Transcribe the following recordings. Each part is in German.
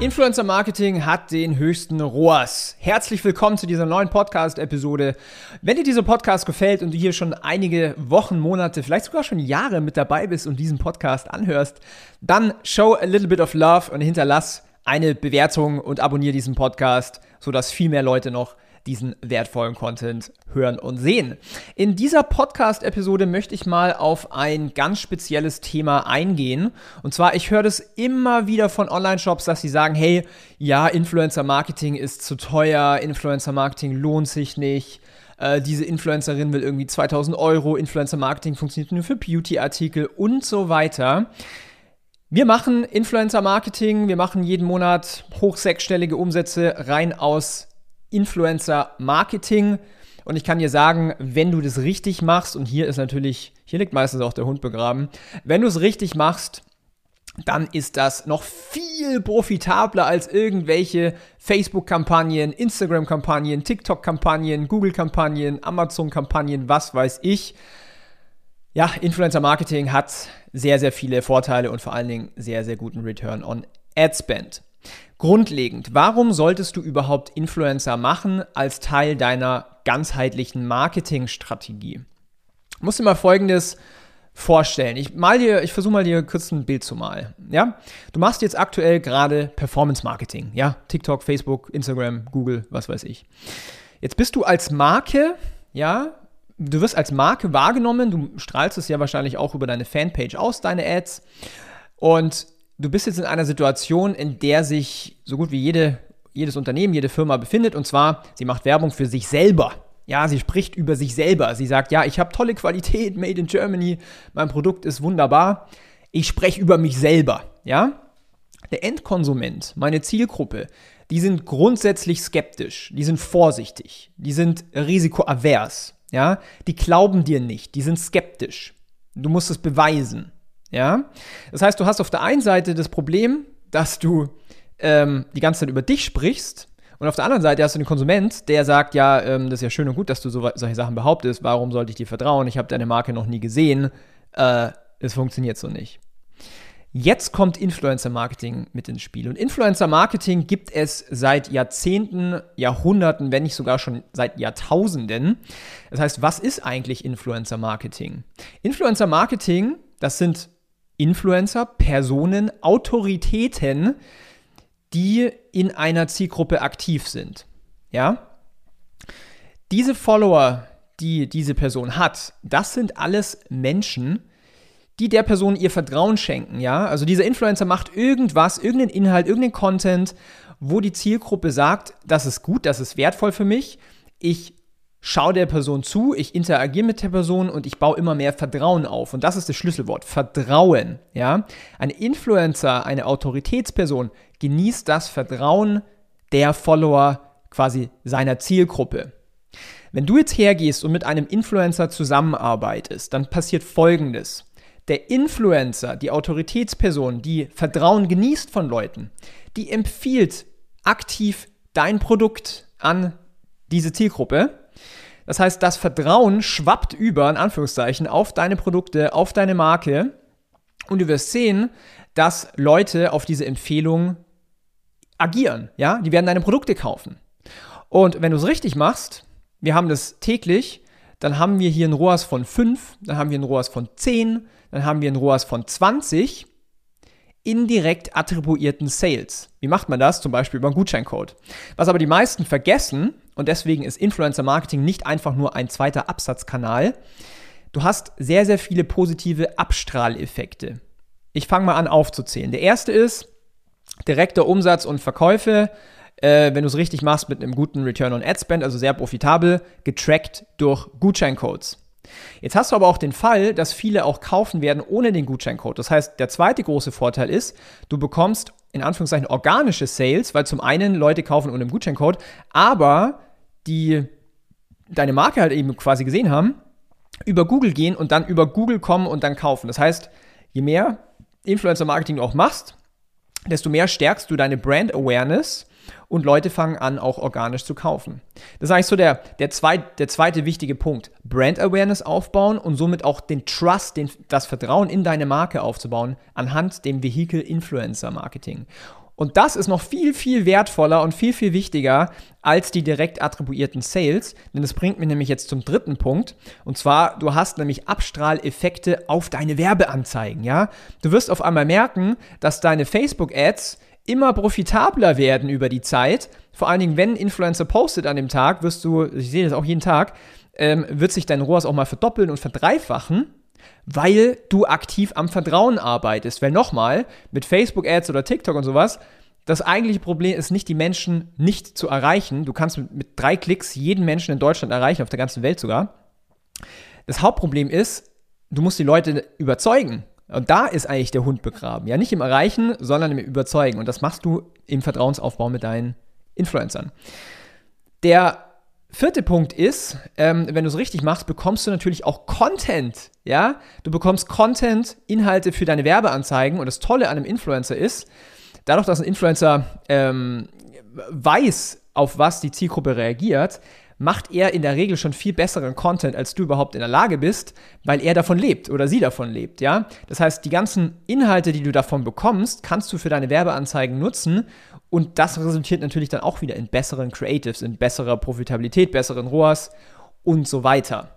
Influencer Marketing hat den höchsten ROAS. Herzlich willkommen zu dieser neuen Podcast-Episode. Wenn dir dieser Podcast gefällt und du hier schon einige Wochen, Monate, vielleicht sogar schon Jahre mit dabei bist und diesen Podcast anhörst, dann show a little bit of love und hinterlass eine Bewertung und abonniere diesen Podcast, sodass viel mehr Leute noch diesen wertvollen Content hören und sehen. In dieser Podcast-Episode möchte ich mal auf ein ganz spezielles Thema eingehen. Und zwar, ich höre das immer wieder von Online-Shops, dass sie sagen, hey, ja, Influencer-Marketing ist zu teuer, Influencer-Marketing lohnt sich nicht äh, diese Influencerin will irgendwie 2000 Euro, Influencer-Marketing funktioniert nur für Beauty-Artikel und so weiter. Wir machen Influencer-Marketing, wir machen jeden Monat hoch sechsstellige Umsätze rein aus Influencer-Marketing. Und ich kann dir sagen, wenn du das richtig machst, und hier ist natürlich, hier liegt meistens auch der Hund begraben, wenn du es richtig machst, dann ist das noch viel profitabler als irgendwelche Facebook-Kampagnen, Instagram-Kampagnen, TikTok-Kampagnen, Google-Kampagnen, Amazon-Kampagnen, was weiß ich. Ja, Influencer-Marketing hat sehr, sehr viele Vorteile und vor allen Dingen sehr, sehr guten Return on Ad Spend. Grundlegend, warum solltest du überhaupt Influencer machen als Teil deiner ganzheitlichen Marketingstrategie? Ich muss dir mal folgendes vorstellen. Ich mal dir, ich versuche mal dir kurz ein Bild zu malen. Ja, du machst jetzt aktuell gerade Performance Marketing. Ja, TikTok, Facebook, Instagram, Google, was weiß ich. Jetzt bist du als Marke, ja, du wirst als Marke wahrgenommen. Du strahlst es ja wahrscheinlich auch über deine Fanpage aus, deine Ads. Und du bist jetzt in einer Situation, in der sich so gut wie jede, jedes Unternehmen, jede Firma befindet. Und zwar, sie macht Werbung für sich selber. Ja, sie spricht über sich selber. Sie sagt, ja, ich habe tolle Qualität, made in Germany, mein Produkt ist wunderbar. Ich spreche über mich selber. Ja, der Endkonsument, meine Zielgruppe, die sind grundsätzlich skeptisch, die sind vorsichtig, die sind risikoavers. Ja, die glauben dir nicht, die sind skeptisch. Du musst es beweisen. Ja? Das heißt, du hast auf der einen Seite das Problem, dass du ähm, die ganze Zeit über dich sprichst und auf der anderen Seite hast du den Konsument, der sagt, ja, ähm, das ist ja schön und gut, dass du so, solche Sachen behauptest, warum sollte ich dir vertrauen? Ich habe deine Marke noch nie gesehen, äh, es funktioniert so nicht. Jetzt kommt Influencer Marketing mit ins Spiel. Und Influencer Marketing gibt es seit Jahrzehnten, Jahrhunderten, wenn nicht sogar schon seit Jahrtausenden. Das heißt, was ist eigentlich Influencer Marketing? Influencer Marketing, das sind Influencer, Personen, Autoritäten, die in einer Zielgruppe aktiv sind. Ja? Diese Follower, die diese Person hat, das sind alles Menschen, die der Person ihr Vertrauen schenken, ja? Also dieser Influencer macht irgendwas, irgendeinen Inhalt, irgendeinen Content, wo die Zielgruppe sagt, das ist gut, das ist wertvoll für mich. Ich schaue der Person zu, ich interagiere mit der Person und ich baue immer mehr Vertrauen auf. Und das ist das Schlüsselwort, Vertrauen. Ja? Ein Influencer, eine Autoritätsperson genießt das Vertrauen der Follower quasi seiner Zielgruppe. Wenn du jetzt hergehst und mit einem Influencer zusammenarbeitest, dann passiert Folgendes. Der Influencer, die Autoritätsperson, die Vertrauen genießt von Leuten, die empfiehlt aktiv dein Produkt an diese Zielgruppe das heißt, das Vertrauen schwappt über, in Anführungszeichen, auf deine Produkte, auf deine Marke. Und du wirst sehen, dass Leute auf diese Empfehlung agieren. Ja, die werden deine Produkte kaufen. Und wenn du es richtig machst, wir haben das täglich, dann haben wir hier ein ROAS von 5, dann haben wir ein ROAS von 10, dann haben wir ein ROAS von 20 indirekt attribuierten Sales. Wie macht man das? Zum Beispiel über einen Gutscheincode. Was aber die meisten vergessen, und deswegen ist Influencer Marketing nicht einfach nur ein zweiter Absatzkanal, du hast sehr, sehr viele positive Abstrahleffekte. Ich fange mal an aufzuzählen. Der erste ist direkter Umsatz und Verkäufe, äh, wenn du es richtig machst mit einem guten Return on Ad Spend, also sehr profitabel, getrackt durch Gutscheincodes. Jetzt hast du aber auch den Fall, dass viele auch kaufen werden ohne den Gutscheincode. Das heißt, der zweite große Vorteil ist, du bekommst in Anführungszeichen organische Sales, weil zum einen Leute kaufen ohne den Gutscheincode, aber die deine Marke halt eben quasi gesehen haben über Google gehen und dann über Google kommen und dann kaufen. Das heißt, je mehr Influencer-Marketing du auch machst, desto mehr stärkst du deine Brand Awareness und Leute fangen an, auch organisch zu kaufen. Das ist eigentlich so der, der, zweit, der zweite wichtige Punkt. Brand Awareness aufbauen und somit auch den Trust, den, das Vertrauen in deine Marke aufzubauen anhand dem Vehikel Influencer Marketing. Und das ist noch viel, viel wertvoller und viel, viel wichtiger als die direkt attribuierten Sales. Denn das bringt mich nämlich jetzt zum dritten Punkt. Und zwar, du hast nämlich Abstrahleffekte auf deine Werbeanzeigen, ja? Du wirst auf einmal merken, dass deine Facebook-Ads immer profitabler werden über die Zeit. Vor allen Dingen, wenn Influencer postet an dem Tag, wirst du, ich sehe das auch jeden Tag, ähm, wird sich dein ROAS auch mal verdoppeln und verdreifachen weil du aktiv am Vertrauen arbeitest. Weil nochmal, mit Facebook-Ads oder TikTok und sowas, das eigentliche Problem ist nicht, die Menschen nicht zu erreichen. Du kannst mit, mit drei Klicks jeden Menschen in Deutschland erreichen, auf der ganzen Welt sogar. Das Hauptproblem ist, du musst die Leute überzeugen. Und da ist eigentlich der Hund begraben. Ja, nicht im Erreichen, sondern im Überzeugen. Und das machst du im Vertrauensaufbau mit deinen Influencern. Der Vierte Punkt ist, ähm, wenn du es richtig machst, bekommst du natürlich auch Content. Ja, du bekommst Content, Inhalte für deine Werbeanzeigen. Und das Tolle an einem Influencer ist, dadurch, dass ein Influencer ähm, weiß, auf was die Zielgruppe reagiert, macht er in der Regel schon viel besseren Content, als du überhaupt in der Lage bist, weil er davon lebt oder sie davon lebt, ja? Das heißt, die ganzen Inhalte, die du davon bekommst, kannst du für deine Werbeanzeigen nutzen und das resultiert natürlich dann auch wieder in besseren Creatives, in besserer Profitabilität, besseren ROAS und so weiter.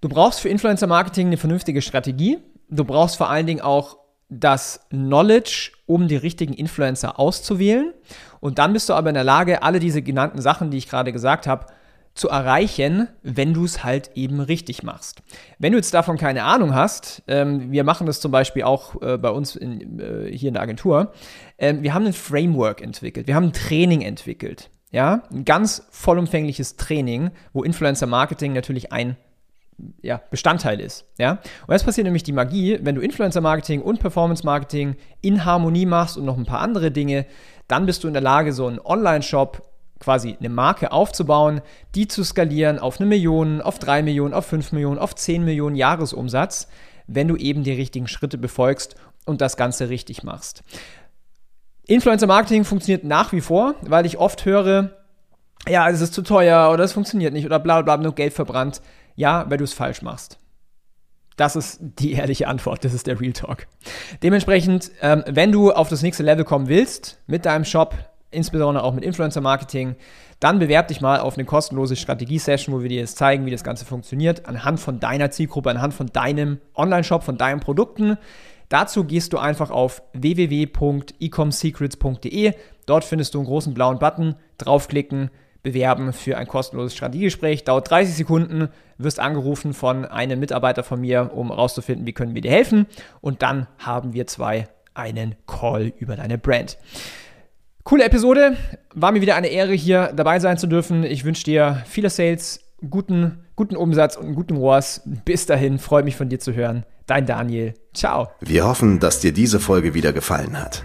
Du brauchst für Influencer Marketing eine vernünftige Strategie. Du brauchst vor allen Dingen auch das Knowledge, um die richtigen Influencer auszuwählen. Und dann bist du aber in der Lage, alle diese genannten Sachen, die ich gerade gesagt habe, zu erreichen, wenn du es halt eben richtig machst. Wenn du jetzt davon keine Ahnung hast, ähm, wir machen das zum Beispiel auch äh, bei uns in, äh, hier in der Agentur, ähm, wir haben ein Framework entwickelt, wir haben ein Training entwickelt, ja, ein ganz vollumfängliches Training, wo Influencer Marketing natürlich ein ja, Bestandteil ist. Ja? Und jetzt passiert nämlich die Magie, wenn du Influencer-Marketing und Performance-Marketing in Harmonie machst und noch ein paar andere Dinge, dann bist du in der Lage, so einen Online-Shop, quasi eine Marke aufzubauen, die zu skalieren auf eine Million, auf drei Millionen, auf fünf Millionen, auf zehn Millionen Jahresumsatz, wenn du eben die richtigen Schritte befolgst und das Ganze richtig machst. Influencer-Marketing funktioniert nach wie vor, weil ich oft höre, ja, es ist zu teuer oder es funktioniert nicht oder bla bla, nur Geld verbrannt. Ja, weil du es falsch machst. Das ist die ehrliche Antwort, das ist der Real Talk. Dementsprechend, ähm, wenn du auf das nächste Level kommen willst mit deinem Shop, insbesondere auch mit Influencer Marketing, dann bewerb dich mal auf eine kostenlose Strategie-Session, wo wir dir jetzt zeigen, wie das Ganze funktioniert, anhand von deiner Zielgruppe, anhand von deinem Online-Shop, von deinen Produkten. Dazu gehst du einfach auf www.ecomsecrets.de. Dort findest du einen großen blauen Button, draufklicken, bewerben für ein kostenloses Strategiegespräch. Dauert 30 Sekunden, wirst angerufen von einem Mitarbeiter von mir, um herauszufinden, wie können wir dir helfen. Und dann haben wir zwei einen Call über deine Brand. Coole Episode. War mir wieder eine Ehre, hier dabei sein zu dürfen. Ich wünsche dir viele Sales, guten, guten Umsatz und einen guten ROAS. Bis dahin, freue mich von dir zu hören. Dein Daniel. Ciao. Wir hoffen, dass dir diese Folge wieder gefallen hat.